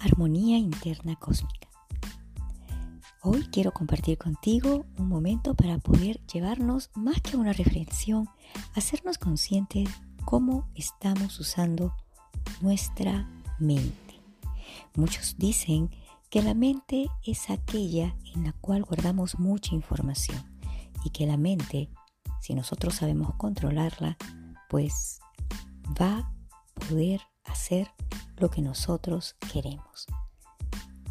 Armonía interna cósmica. Hoy quiero compartir contigo un momento para poder llevarnos más que una reflexión, hacernos conscientes cómo estamos usando nuestra mente. Muchos dicen que la mente es aquella en la cual guardamos mucha información y que la mente, si nosotros sabemos controlarla, pues va a poder hacer lo que nosotros queremos.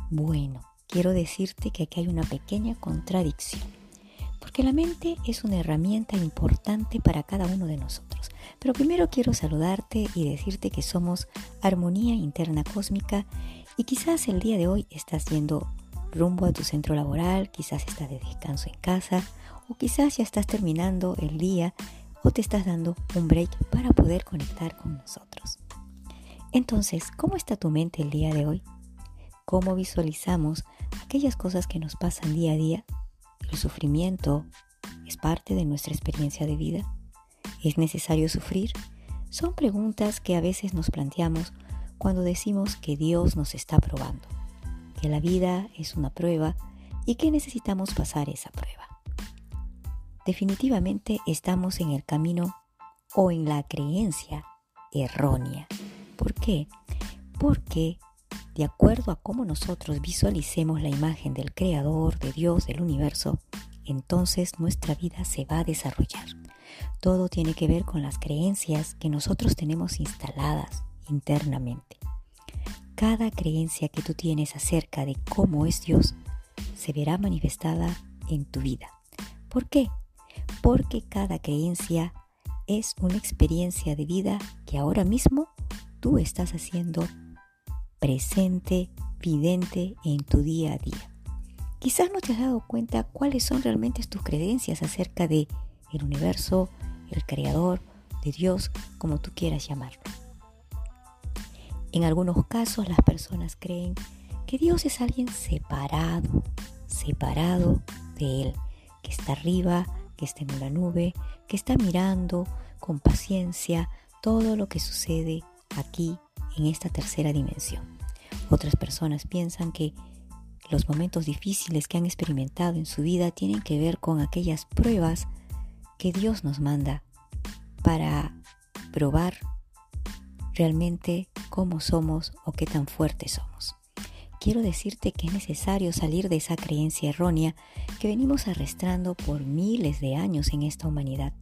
Bueno, quiero decirte que aquí hay una pequeña contradicción, porque la mente es una herramienta importante para cada uno de nosotros. Pero primero quiero saludarte y decirte que somos armonía interna cósmica y quizás el día de hoy estás yendo rumbo a tu centro laboral, quizás estás de descanso en casa o quizás ya estás terminando el día o te estás dando un break para poder conectar con nosotros. Entonces, ¿cómo está tu mente el día de hoy? ¿Cómo visualizamos aquellas cosas que nos pasan día a día? ¿El sufrimiento es parte de nuestra experiencia de vida? ¿Es necesario sufrir? Son preguntas que a veces nos planteamos cuando decimos que Dios nos está probando, que la vida es una prueba y que necesitamos pasar esa prueba. Definitivamente estamos en el camino o en la creencia errónea ¿Por qué? Porque de acuerdo a cómo nosotros visualicemos la imagen del Creador, de Dios, del universo, entonces nuestra vida se va a desarrollar. Todo tiene que ver con las creencias que nosotros tenemos instaladas internamente. Cada creencia que tú tienes acerca de cómo es Dios se verá manifestada en tu vida. ¿Por qué? Porque cada creencia es una experiencia de vida que ahora mismo tú estás haciendo presente, vidente en tu día a día. Quizás no te has dado cuenta cuáles son realmente tus creencias acerca de el universo, el creador, de Dios, como tú quieras llamarlo. En algunos casos las personas creen que Dios es alguien separado, separado de Él, que está arriba, que está en una nube, que está mirando con paciencia todo lo que sucede aquí en esta tercera dimensión. Otras personas piensan que los momentos difíciles que han experimentado en su vida tienen que ver con aquellas pruebas que Dios nos manda para probar realmente cómo somos o qué tan fuertes somos. Quiero decirte que es necesario salir de esa creencia errónea que venimos arrastrando por miles de años en esta humanidad.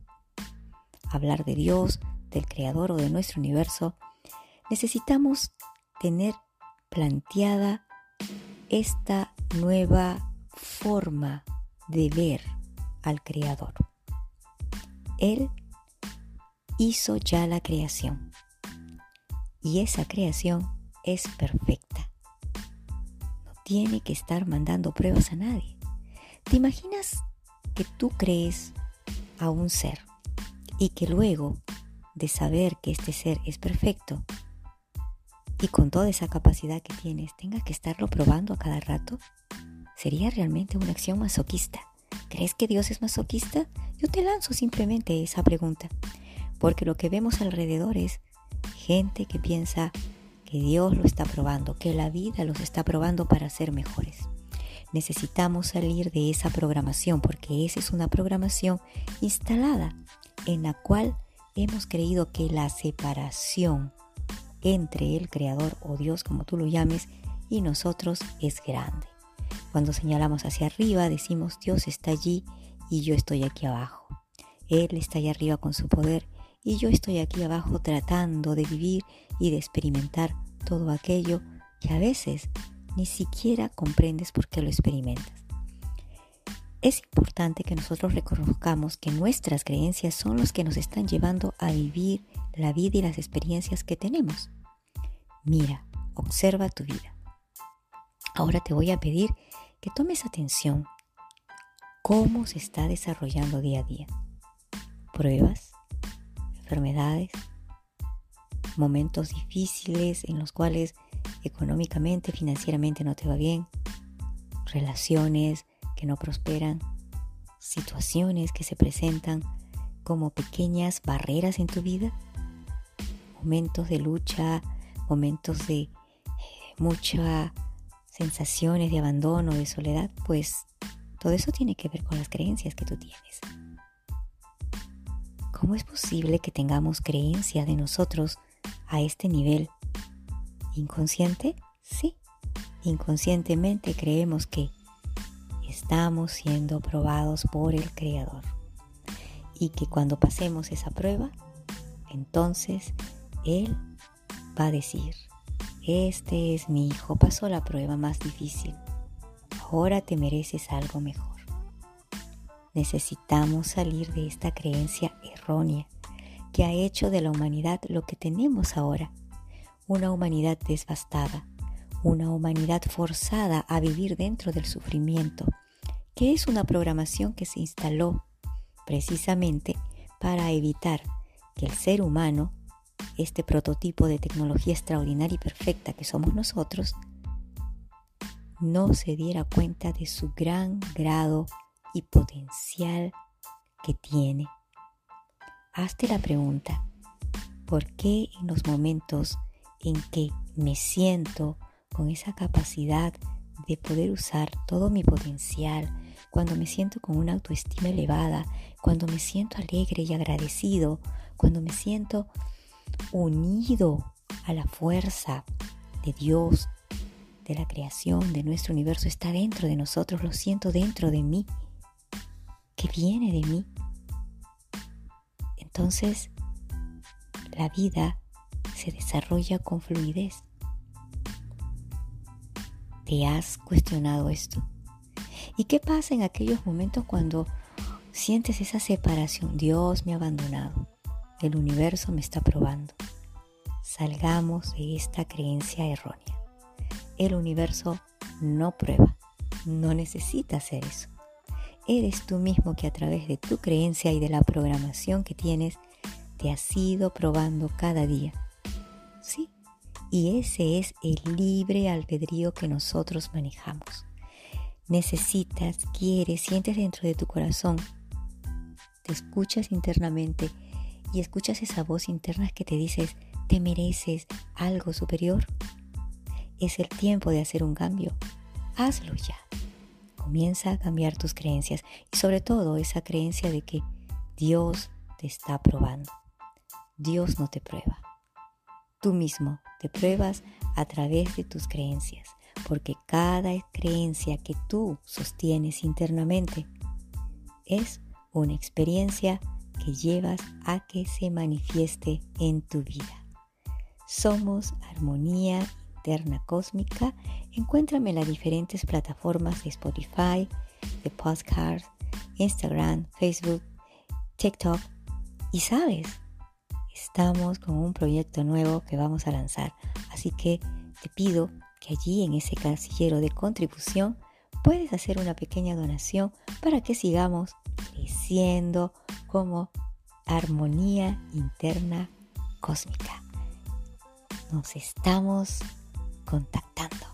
Hablar de Dios, del Creador o de nuestro universo necesitamos tener planteada esta nueva forma de ver al Creador. Él hizo ya la creación y esa creación es perfecta. No tiene que estar mandando pruebas a nadie. ¿Te imaginas que tú crees a un ser y que luego de saber que este ser es perfecto, y con toda esa capacidad que tienes tengas que estarlo probando a cada rato? Sería realmente una acción masoquista. ¿Crees que Dios es masoquista? Yo te lanzo simplemente esa pregunta, porque lo que vemos alrededor es gente que piensa que Dios lo está probando, que la vida los está probando para ser mejores. Necesitamos salir de esa programación porque esa es una programación instalada en la cual hemos creído que la separación entre el Creador o Dios, como tú lo llames, y nosotros es grande. Cuando señalamos hacia arriba, decimos Dios está allí y yo estoy aquí abajo. Él está allá arriba con su poder y yo estoy aquí abajo tratando de vivir y de experimentar todo aquello que a veces ni siquiera comprendes por qué lo experimentas. Es importante que nosotros reconozcamos que nuestras creencias son los que nos están llevando a vivir la vida y las experiencias que tenemos. Mira, observa tu vida. Ahora te voy a pedir que tomes atención cómo se está desarrollando día a día. Pruebas, enfermedades, momentos difíciles en los cuales económicamente, financieramente no te va bien, relaciones no prosperan, situaciones que se presentan como pequeñas barreras en tu vida, momentos de lucha, momentos de eh, muchas sensaciones de abandono, de soledad, pues todo eso tiene que ver con las creencias que tú tienes. ¿Cómo es posible que tengamos creencia de nosotros a este nivel? ¿Inconsciente? Sí. Inconscientemente creemos que estamos siendo probados por el Creador. Y que cuando pasemos esa prueba, entonces Él va a decir, este es mi hijo, pasó la prueba más difícil, ahora te mereces algo mejor. Necesitamos salir de esta creencia errónea que ha hecho de la humanidad lo que tenemos ahora, una humanidad devastada, una humanidad forzada a vivir dentro del sufrimiento, que es una programación que se instaló precisamente para evitar que el ser humano, este prototipo de tecnología extraordinaria y perfecta que somos nosotros, no se diera cuenta de su gran grado y potencial que tiene. Hazte la pregunta, ¿por qué en los momentos en que me siento con esa capacidad de poder usar todo mi potencial, cuando me siento con una autoestima elevada, cuando me siento alegre y agradecido, cuando me siento unido a la fuerza de Dios, de la creación, de nuestro universo, está dentro de nosotros, lo siento dentro de mí, que viene de mí. Entonces, la vida se desarrolla con fluidez. ¿Te has cuestionado esto? ¿Y qué pasa en aquellos momentos cuando sientes esa separación? Dios me ha abandonado. El universo me está probando. Salgamos de esta creencia errónea. El universo no prueba. No necesita hacer eso. Eres tú mismo que a través de tu creencia y de la programación que tienes, te has ido probando cada día. Sí, y ese es el libre albedrío que nosotros manejamos necesitas, quieres, sientes dentro de tu corazón, te escuchas internamente y escuchas esa voz interna que te dices, te mereces algo superior. Es el tiempo de hacer un cambio. Hazlo ya. Comienza a cambiar tus creencias y sobre todo esa creencia de que Dios te está probando. Dios no te prueba. Tú mismo te pruebas a través de tus creencias porque cada creencia que tú sostienes internamente es una experiencia que llevas a que se manifieste en tu vida. Somos Armonía Interna Cósmica. Encuéntrame en las diferentes plataformas de Spotify, de podcast, Instagram, Facebook, TikTok. Y sabes, estamos con un proyecto nuevo que vamos a lanzar. Así que te pido allí en ese casillero de contribución puedes hacer una pequeña donación para que sigamos creciendo como armonía interna cósmica. Nos estamos contactando.